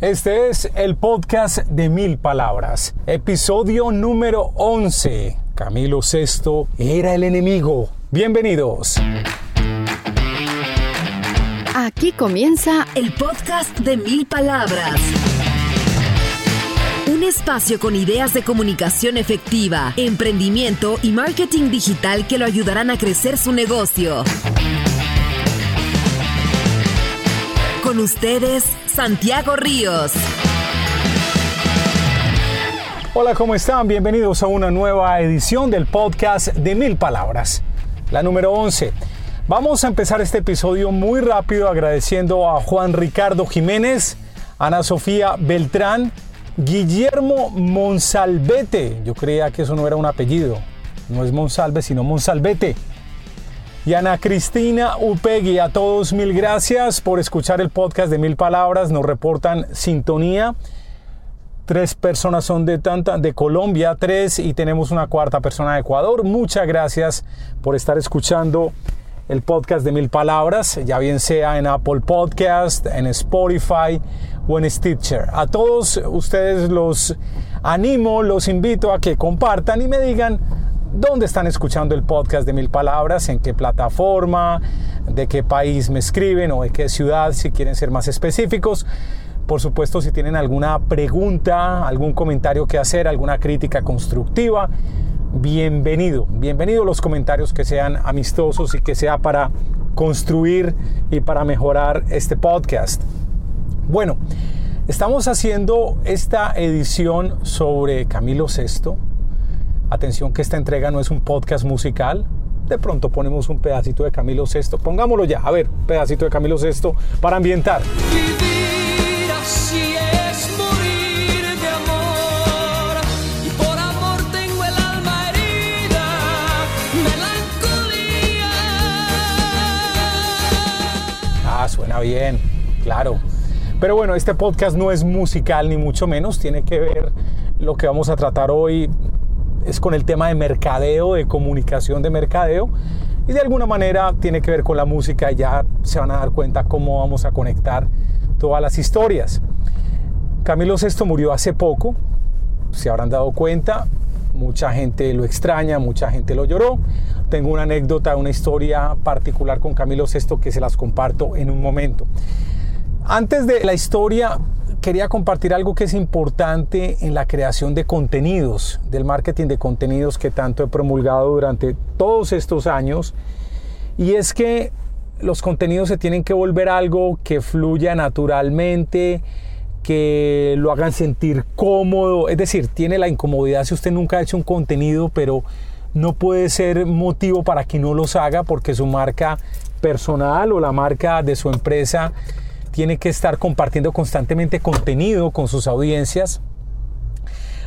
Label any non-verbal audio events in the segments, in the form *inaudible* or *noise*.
Este es el podcast de mil palabras, episodio número 11. Camilo VI era el enemigo. Bienvenidos. Aquí comienza el podcast de mil palabras. Un espacio con ideas de comunicación efectiva, emprendimiento y marketing digital que lo ayudarán a crecer su negocio. Con ustedes, Santiago Ríos. Hola, ¿cómo están? Bienvenidos a una nueva edición del podcast de Mil Palabras, la número 11. Vamos a empezar este episodio muy rápido agradeciendo a Juan Ricardo Jiménez, Ana Sofía Beltrán, Guillermo Monsalvete. Yo creía que eso no era un apellido. No es Monsalve, sino Monsalvete y Ana Cristina Upegui. A todos mil gracias por escuchar el podcast de Mil Palabras. Nos reportan sintonía. Tres personas son de, tanta, de Colombia, tres, y tenemos una cuarta persona de Ecuador. Muchas gracias por estar escuchando el podcast de Mil Palabras, ya bien sea en Apple Podcast, en Spotify o en Stitcher. A todos ustedes los animo, los invito a que compartan y me digan dónde están escuchando el podcast de Mil Palabras, en qué plataforma, de qué país me escriben o de qué ciudad, si quieren ser más específicos. Por supuesto, si tienen alguna pregunta, algún comentario que hacer, alguna crítica constructiva, bienvenido. Bienvenido los comentarios que sean amistosos y que sea para construir y para mejorar este podcast. Bueno, estamos haciendo esta edición sobre Camilo VI Atención que esta entrega no es un podcast musical. De pronto ponemos un pedacito de Camilo VI. Pongámoslo ya. A ver, pedacito de Camilo VI para ambientar. Vivir así es morir de amor. Y por amor tengo el alma herida. Melancolía. Ah, suena bien. Claro. Pero bueno, este podcast no es musical ni mucho menos. Tiene que ver lo que vamos a tratar hoy es con el tema de mercadeo, de comunicación de mercadeo y de alguna manera tiene que ver con la música, ya se van a dar cuenta cómo vamos a conectar todas las historias. Camilo VI murió hace poco, se habrán dado cuenta, mucha gente lo extraña, mucha gente lo lloró. Tengo una anécdota, una historia particular con Camilo VI que se las comparto en un momento. Antes de la historia, quería compartir algo que es importante en la creación de contenidos, del marketing de contenidos que tanto he promulgado durante todos estos años. Y es que los contenidos se tienen que volver algo que fluya naturalmente, que lo hagan sentir cómodo. Es decir, tiene la incomodidad si usted nunca ha hecho un contenido, pero no puede ser motivo para que no los haga porque su marca personal o la marca de su empresa tiene que estar compartiendo constantemente contenido con sus audiencias.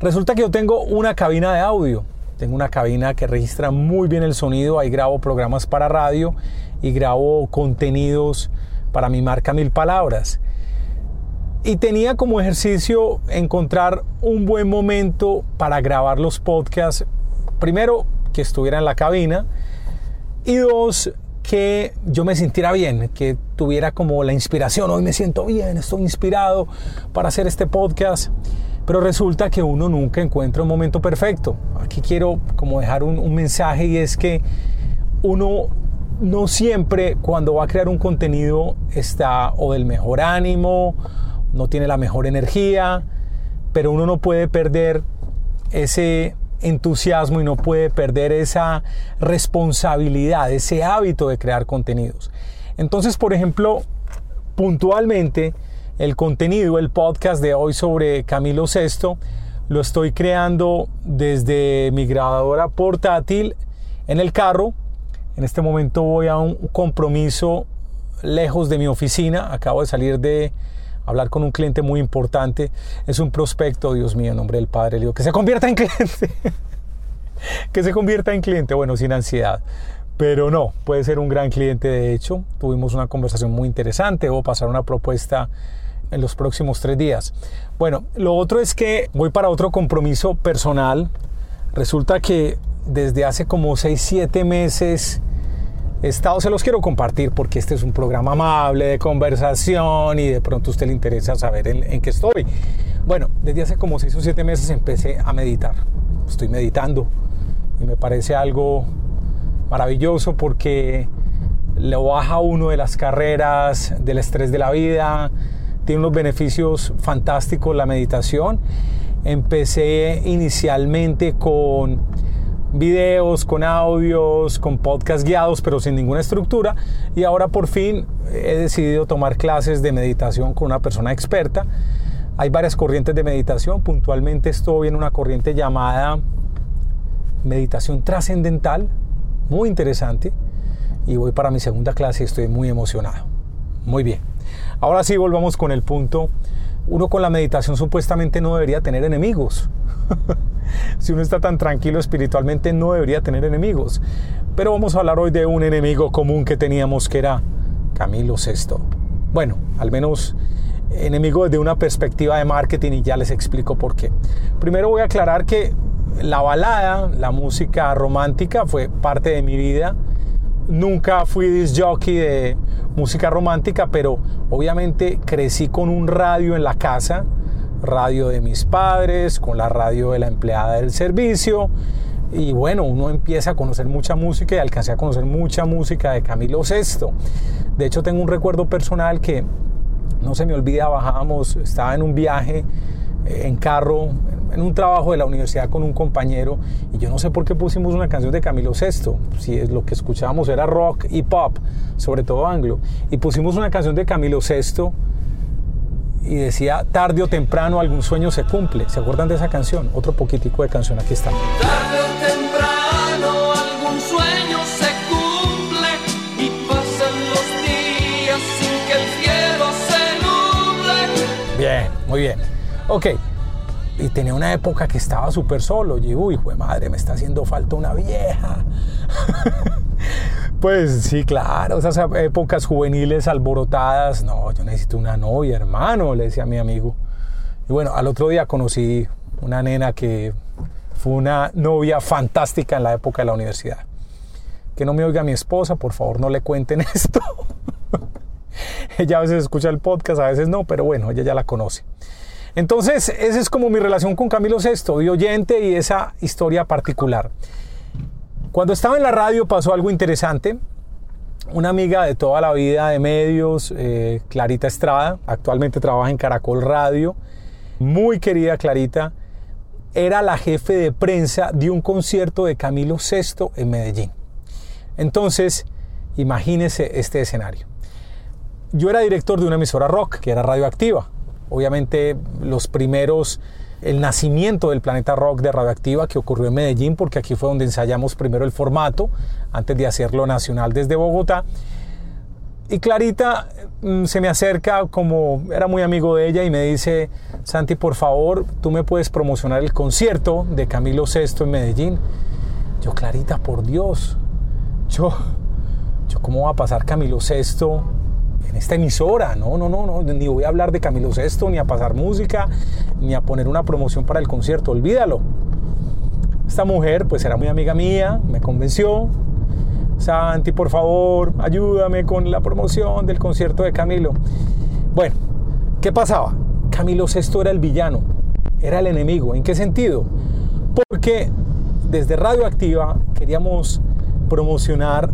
Resulta que yo tengo una cabina de audio. Tengo una cabina que registra muy bien el sonido. Ahí grabo programas para radio y grabo contenidos para mi marca Mil Palabras. Y tenía como ejercicio encontrar un buen momento para grabar los podcasts. Primero, que estuviera en la cabina. Y dos, que yo me sintiera bien, que tuviera como la inspiración, hoy me siento bien, estoy inspirado para hacer este podcast, pero resulta que uno nunca encuentra un momento perfecto. Aquí quiero como dejar un, mensaje y es que uno no siempre cuando va a crear un contenido está o del mejor ánimo, no tiene la mejor energía, pero uno no puede perder ese entusiasmo y no puede perder esa responsabilidad, ese hábito de crear contenidos. Entonces, por ejemplo, puntualmente, el contenido, el podcast de hoy sobre Camilo VI, lo estoy creando desde mi grabadora portátil en el carro. En este momento voy a un compromiso lejos de mi oficina. Acabo de salir de hablar con un cliente muy importante, es un prospecto, Dios mío, en nombre del Padre, le digo, que se convierta en cliente, *laughs* que se convierta en cliente, bueno, sin ansiedad. Pero no, puede ser un gran cliente de hecho. Tuvimos una conversación muy interesante. o pasar una propuesta en los próximos tres días. Bueno, lo otro es que voy para otro compromiso personal. Resulta que desde hace como seis, siete meses he estado, se los quiero compartir porque este es un programa amable de conversación y de pronto usted le interesa saber en, en qué estoy. Bueno, desde hace como 6 o 7 meses empecé a meditar. Estoy meditando y me parece algo maravilloso porque le baja uno de las carreras, del estrés de la vida, tiene unos beneficios fantásticos la meditación. Empecé inicialmente con videos, con audios, con podcasts guiados, pero sin ninguna estructura. Y ahora por fin he decidido tomar clases de meditación con una persona experta. Hay varias corrientes de meditación. Puntualmente estoy en una corriente llamada meditación trascendental, muy interesante. Y voy para mi segunda clase y estoy muy emocionado. Muy bien. Ahora sí, volvamos con el punto. Uno con la meditación supuestamente no debería tener enemigos. *laughs* si uno está tan tranquilo espiritualmente no debería tener enemigos. Pero vamos a hablar hoy de un enemigo común que teníamos que era Camilo VI. Bueno, al menos enemigo desde una perspectiva de marketing y ya les explico por qué. Primero voy a aclarar que la balada, la música romántica fue parte de mi vida. Nunca fui disc jockey de música romántica, pero obviamente crecí con un radio en la casa, radio de mis padres, con la radio de la empleada del servicio. Y bueno, uno empieza a conocer mucha música y alcancé a conocer mucha música de Camilo VI. De hecho, tengo un recuerdo personal que no se me olvida, bajábamos, estaba en un viaje eh, en carro, en un trabajo de la universidad con un compañero y yo no sé por qué pusimos una canción de Camilo VI, si es lo que escuchábamos era rock y pop, sobre todo anglo, y pusimos una canción de Camilo VI y decía tarde o temprano algún sueño se cumple. ¿Se acuerdan de esa canción? Otro poquitico de canción, aquí está. Tarde o temprano algún sueño se cumple y pasan los días sin que el cielo se nuble. Bien, muy bien. Ok. Y tenía una época que estaba súper solo. Y uy, hijo de madre, me está haciendo falta una vieja. *laughs* pues sí, claro, esas épocas juveniles alborotadas. No, yo necesito una novia, hermano, le decía a mi amigo. Y bueno, al otro día conocí una nena que fue una novia fantástica en la época de la universidad. Que no me oiga mi esposa, por favor, no le cuenten *laughs* esto. ella a veces escucha el podcast, a veces no, pero bueno, ella ya la conoce. Entonces, esa es como mi relación con Camilo VI, de oyente y esa historia particular. Cuando estaba en la radio pasó algo interesante. Una amiga de toda la vida de medios, eh, Clarita Estrada, actualmente trabaja en Caracol Radio, muy querida Clarita, era la jefe de prensa de un concierto de Camilo VI en Medellín. Entonces, imagínese este escenario. Yo era director de una emisora rock, que era radioactiva. Obviamente los primeros, el nacimiento del planeta rock de Radioactiva que ocurrió en Medellín, porque aquí fue donde ensayamos primero el formato, antes de hacerlo nacional desde Bogotá. Y Clarita mm, se me acerca como era muy amigo de ella y me dice, Santi, por favor, tú me puedes promocionar el concierto de Camilo VI en Medellín. Yo, Clarita, por Dios, yo, yo ¿cómo va a pasar Camilo VI en esta emisora. No, no, no, no, ni voy a hablar de Camilo Sesto, ni a pasar música, ni a poner una promoción para el concierto, olvídalo. Esta mujer, pues era muy amiga mía, me convenció. Santi, por favor, ayúdame con la promoción del concierto de Camilo. Bueno, ¿qué pasaba? Camilo Sesto era el villano, era el enemigo. ¿En qué sentido? Porque desde Radioactiva queríamos promocionar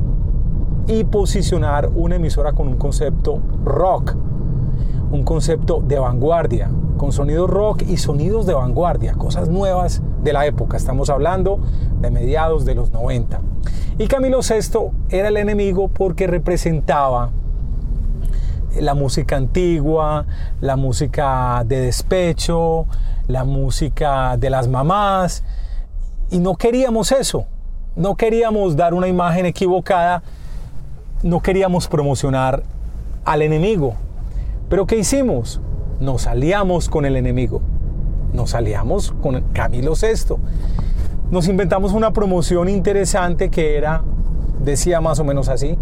y posicionar una emisora con un concepto rock, un concepto de vanguardia, con sonidos rock y sonidos de vanguardia, cosas nuevas de la época. Estamos hablando de mediados de los 90. Y Camilo VI era el enemigo porque representaba la música antigua, la música de despecho, la música de las mamás. Y no queríamos eso. No queríamos dar una imagen equivocada no queríamos promocionar al enemigo. Pero ¿qué hicimos? Nos aliamos con el enemigo. Nos aliamos con Camilo VI. Nos inventamos una promoción interesante que era, decía más o menos así,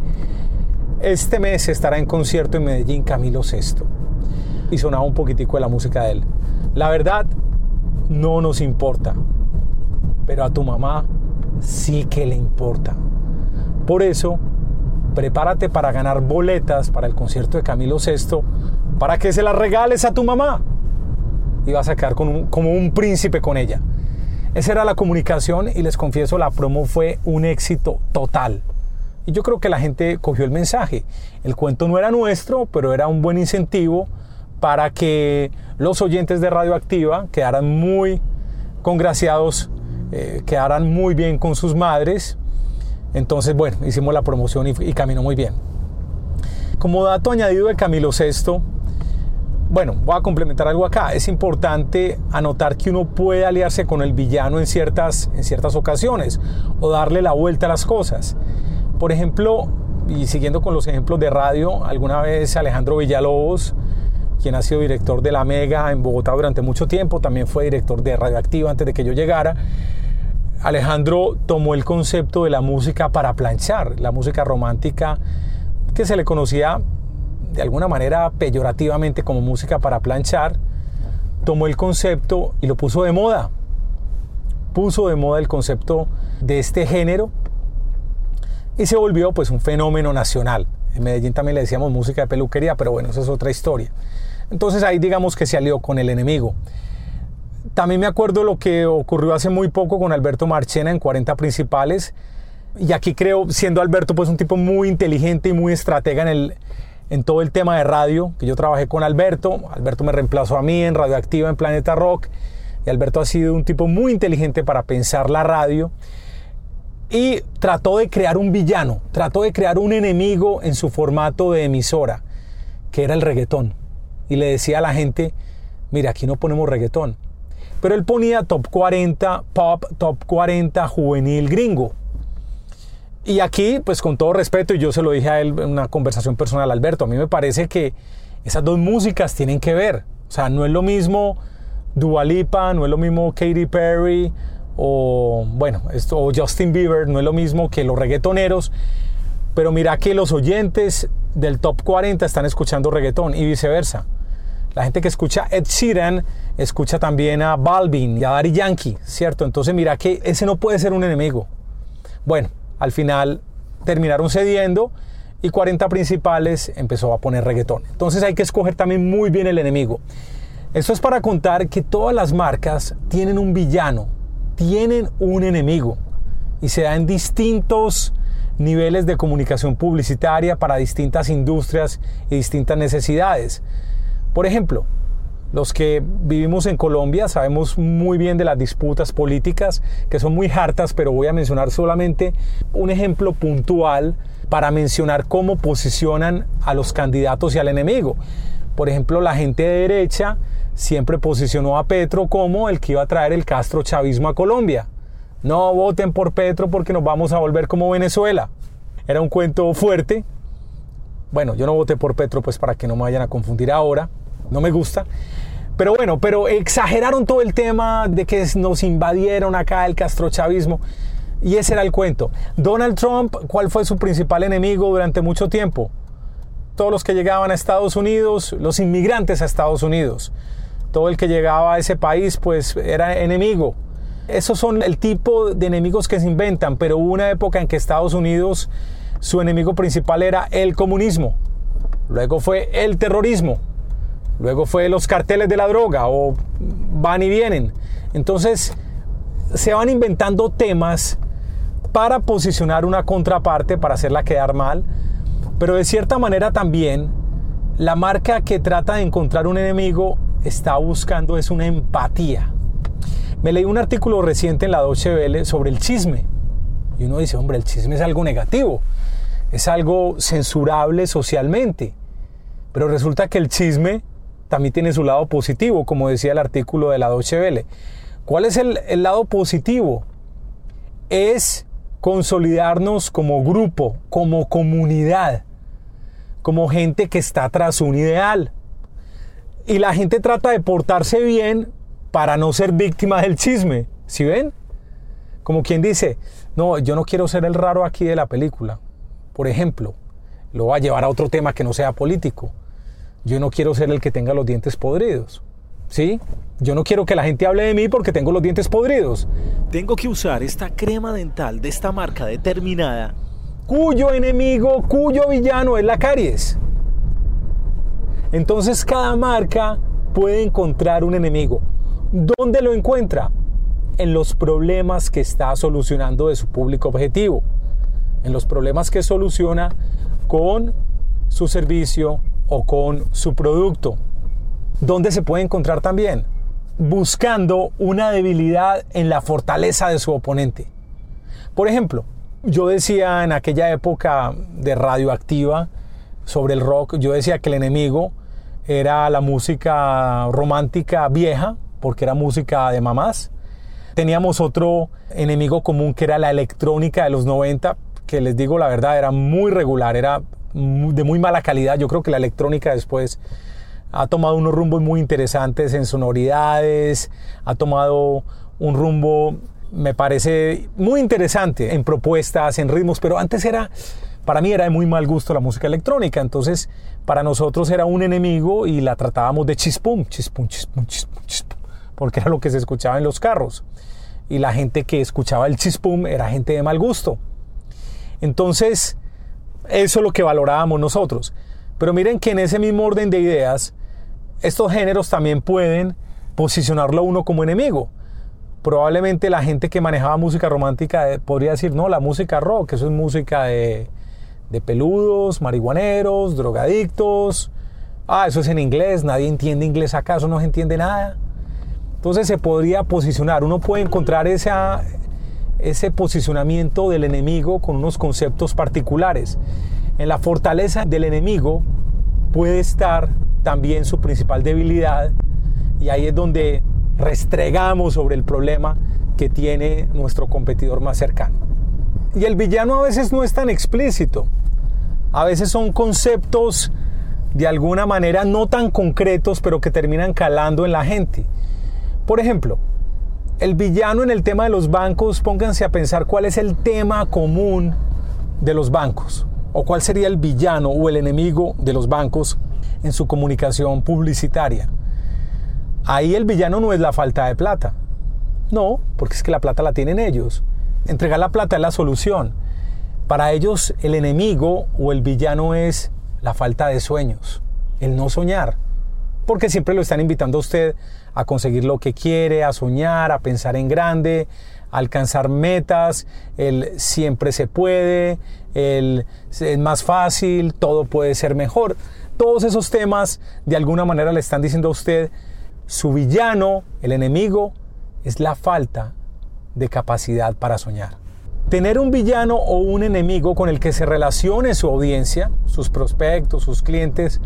este mes estará en concierto en Medellín Camilo VI. Y sonaba un poquitico de la música de él. La verdad, no nos importa. Pero a tu mamá sí que le importa. Por eso prepárate para ganar boletas para el concierto de Camilo VI para que se las regales a tu mamá. Y vas a quedar como un príncipe con ella. Esa era la comunicación y les confieso, la promo fue un éxito total. Y yo creo que la gente cogió el mensaje. El cuento no era nuestro, pero era un buen incentivo para que los oyentes de Radioactiva quedaran muy congraciados, eh, quedaran muy bien con sus madres. Entonces, bueno, hicimos la promoción y, y caminó muy bien. Como dato añadido de Camilo VI, bueno, voy a complementar algo acá. Es importante anotar que uno puede aliarse con el villano en ciertas, en ciertas ocasiones o darle la vuelta a las cosas. Por ejemplo, y siguiendo con los ejemplos de radio, alguna vez Alejandro Villalobos, quien ha sido director de La Mega en Bogotá durante mucho tiempo, también fue director de Radioactiva antes de que yo llegara. Alejandro tomó el concepto de la música para planchar, la música romántica que se le conocía de alguna manera peyorativamente como música para planchar, tomó el concepto y lo puso de moda. Puso de moda el concepto de este género y se volvió pues un fenómeno nacional. En Medellín también le decíamos música de peluquería, pero bueno, eso es otra historia. Entonces ahí digamos que se alió con el enemigo. También me acuerdo lo que ocurrió hace muy poco con Alberto Marchena en 40 principales. Y aquí creo, siendo Alberto pues un tipo muy inteligente y muy estratega en el, en todo el tema de radio, que yo trabajé con Alberto. Alberto me reemplazó a mí en Radioactiva en Planeta Rock. Y Alberto ha sido un tipo muy inteligente para pensar la radio. Y trató de crear un villano, trató de crear un enemigo en su formato de emisora, que era el reggaetón. Y le decía a la gente, mira, aquí no ponemos reggaetón. Pero él ponía top 40 pop, top 40 juvenil gringo. Y aquí, pues con todo respeto, y yo se lo dije a él en una conversación personal, Alberto, a mí me parece que esas dos músicas tienen que ver. O sea, no es lo mismo Dua Lipa, no es lo mismo Katy Perry o, bueno, esto, o Justin Bieber, no es lo mismo que los reggaetoneros. Pero mira que los oyentes del top 40 están escuchando reggaetón y viceversa. La gente que escucha Ed Sheeran escucha también a Balvin y a Daddy Yankee, ¿cierto? Entonces mira que ese no puede ser un enemigo. Bueno, al final terminaron cediendo y 40 principales empezó a poner reggaetón. Entonces hay que escoger también muy bien el enemigo. Esto es para contar que todas las marcas tienen un villano, tienen un enemigo y se da en distintos niveles de comunicación publicitaria para distintas industrias y distintas necesidades. Por ejemplo, los que vivimos en Colombia sabemos muy bien de las disputas políticas que son muy hartas, pero voy a mencionar solamente un ejemplo puntual para mencionar cómo posicionan a los candidatos y al enemigo. Por ejemplo, la gente de derecha siempre posicionó a Petro como el que iba a traer el Castro chavismo a Colombia. No voten por Petro porque nos vamos a volver como Venezuela. Era un cuento fuerte. Bueno, yo no voté por Petro pues para que no me vayan a confundir ahora no me gusta. Pero bueno, pero exageraron todo el tema de que nos invadieron acá el castrochavismo. Y ese era el cuento. Donald Trump, ¿cuál fue su principal enemigo durante mucho tiempo? Todos los que llegaban a Estados Unidos, los inmigrantes a Estados Unidos. Todo el que llegaba a ese país, pues era enemigo. Esos son el tipo de enemigos que se inventan, pero hubo una época en que Estados Unidos, su enemigo principal era el comunismo. Luego fue el terrorismo Luego fue los carteles de la droga o van y vienen. Entonces se van inventando temas para posicionar una contraparte, para hacerla quedar mal. Pero de cierta manera también la marca que trata de encontrar un enemigo está buscando es una empatía. Me leí un artículo reciente en la Deutsche Welle sobre el chisme. Y uno dice, hombre, el chisme es algo negativo, es algo censurable socialmente. Pero resulta que el chisme también tiene su lado positivo, como decía el artículo de la Deutsche Welle. ¿Cuál es el, el lado positivo? Es consolidarnos como grupo, como comunidad, como gente que está tras un ideal. Y la gente trata de portarse bien para no ser víctima del chisme. ¿Sí ven? Como quien dice, no, yo no quiero ser el raro aquí de la película. Por ejemplo, lo va a llevar a otro tema que no sea político. Yo no quiero ser el que tenga los dientes podridos. ¿Sí? Yo no quiero que la gente hable de mí porque tengo los dientes podridos. Tengo que usar esta crema dental de esta marca determinada cuyo enemigo, cuyo villano es la caries. Entonces cada marca puede encontrar un enemigo. ¿Dónde lo encuentra? En los problemas que está solucionando de su público objetivo. En los problemas que soluciona con su servicio o con su producto. ¿Dónde se puede encontrar también? Buscando una debilidad en la fortaleza de su oponente. Por ejemplo, yo decía en aquella época de radioactiva sobre el rock, yo decía que el enemigo era la música romántica vieja, porque era música de mamás. Teníamos otro enemigo común que era la electrónica de los 90, que les digo la verdad, era muy regular, era de muy mala calidad. Yo creo que la electrónica después ha tomado unos rumbos muy interesantes en sonoridades, ha tomado un rumbo me parece muy interesante en propuestas, en ritmos, pero antes era, para mí era de muy mal gusto la música electrónica, entonces para nosotros era un enemigo y la tratábamos de chispum, chispum, chispum, chispum, chispum, porque era lo que se escuchaba en los carros. Y la gente que escuchaba el chispum era gente de mal gusto. Entonces, eso es lo que valorábamos nosotros. Pero miren que en ese mismo orden de ideas, estos géneros también pueden posicionarlo a uno como enemigo probablemente la gente que manejaba música romántica eh, podría decir, no, la música rock, eso es música de, de peludos, marihuaneros, drogadictos. Ah, eso es en inglés, nadie entiende inglés acaso, no se entiende nada. Entonces se podría posicionar, uno puede encontrar esa, ese posicionamiento del enemigo con unos conceptos particulares. En la fortaleza del enemigo puede estar también su principal debilidad y ahí es donde restregamos sobre el problema que tiene nuestro competidor más cercano. Y el villano a veces no es tan explícito. A veces son conceptos de alguna manera no tan concretos, pero que terminan calando en la gente. Por ejemplo, el villano en el tema de los bancos, pónganse a pensar cuál es el tema común de los bancos, o cuál sería el villano o el enemigo de los bancos en su comunicación publicitaria. Ahí el villano no es la falta de plata. No, porque es que la plata la tienen ellos. Entregar la plata es la solución. Para ellos el enemigo o el villano es la falta de sueños, el no soñar. Porque siempre lo están invitando a usted a conseguir lo que quiere, a soñar, a pensar en grande, a alcanzar metas, el siempre se puede, el es más fácil, todo puede ser mejor. Todos esos temas de alguna manera le están diciendo a usted su villano, el enemigo, es la falta de capacidad para soñar. Tener un villano o un enemigo con el que se relacione su audiencia, sus prospectos, sus clientes,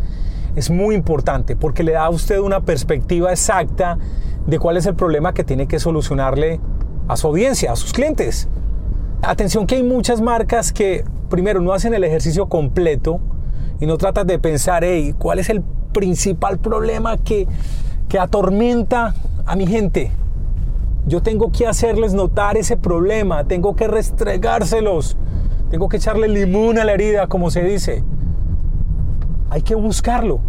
es muy importante porque le da a usted una perspectiva exacta de cuál es el problema que tiene que solucionarle a su audiencia, a sus clientes. Atención que hay muchas marcas que primero no hacen el ejercicio completo y no tratan de pensar, hey, ¿cuál es el principal problema que que atormenta a mi gente. Yo tengo que hacerles notar ese problema, tengo que restregárselos, tengo que echarle limón a la herida, como se dice. Hay que buscarlo,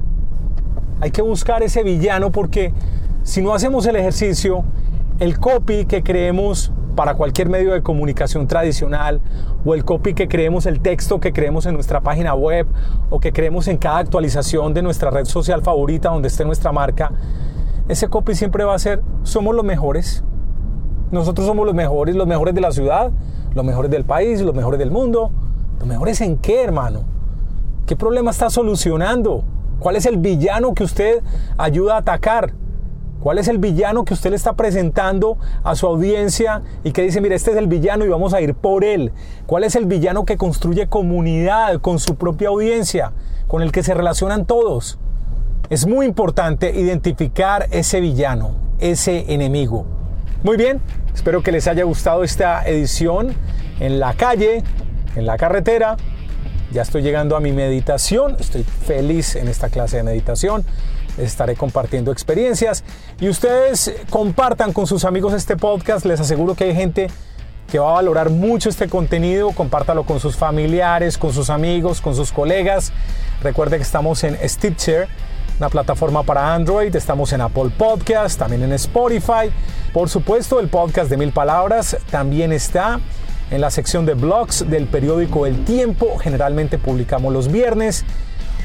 hay que buscar ese villano porque si no hacemos el ejercicio, el copy que creemos para cualquier medio de comunicación tradicional o el copy que creemos, el texto que creemos en nuestra página web o que creemos en cada actualización de nuestra red social favorita donde esté nuestra marca, ese copy siempre va a ser, somos los mejores. Nosotros somos los mejores, los mejores de la ciudad, los mejores del país, los mejores del mundo. ¿Los mejores en qué, hermano? ¿Qué problema está solucionando? ¿Cuál es el villano que usted ayuda a atacar? ¿Cuál es el villano que usted le está presentando a su audiencia y que dice, mira, este es el villano y vamos a ir por él? ¿Cuál es el villano que construye comunidad con su propia audiencia, con el que se relacionan todos? Es muy importante identificar ese villano, ese enemigo. Muy bien, espero que les haya gustado esta edición en la calle, en la carretera. Ya estoy llegando a mi meditación, estoy feliz en esta clase de meditación estaré compartiendo experiencias y ustedes compartan con sus amigos este podcast. Les aseguro que hay gente que va a valorar mucho este contenido. Compártalo con sus familiares, con sus amigos, con sus colegas. Recuerde que estamos en Stitcher, una plataforma para Android. Estamos en Apple Podcast, también en Spotify. Por supuesto, el podcast de Mil Palabras también está en la sección de blogs del periódico El Tiempo. Generalmente publicamos los viernes.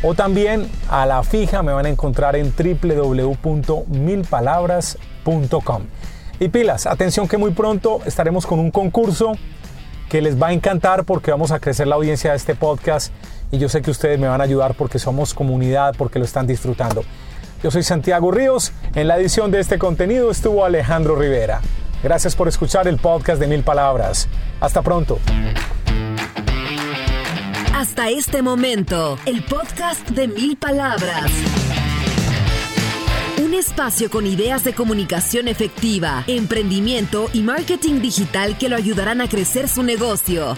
O también a la fija me van a encontrar en www.milpalabras.com. Y pilas, atención que muy pronto estaremos con un concurso que les va a encantar porque vamos a crecer la audiencia de este podcast y yo sé que ustedes me van a ayudar porque somos comunidad, porque lo están disfrutando. Yo soy Santiago Ríos, en la edición de este contenido estuvo Alejandro Rivera. Gracias por escuchar el podcast de Mil Palabras. Hasta pronto. Hasta este momento, el podcast de Mil Palabras. Un espacio con ideas de comunicación efectiva, emprendimiento y marketing digital que lo ayudarán a crecer su negocio.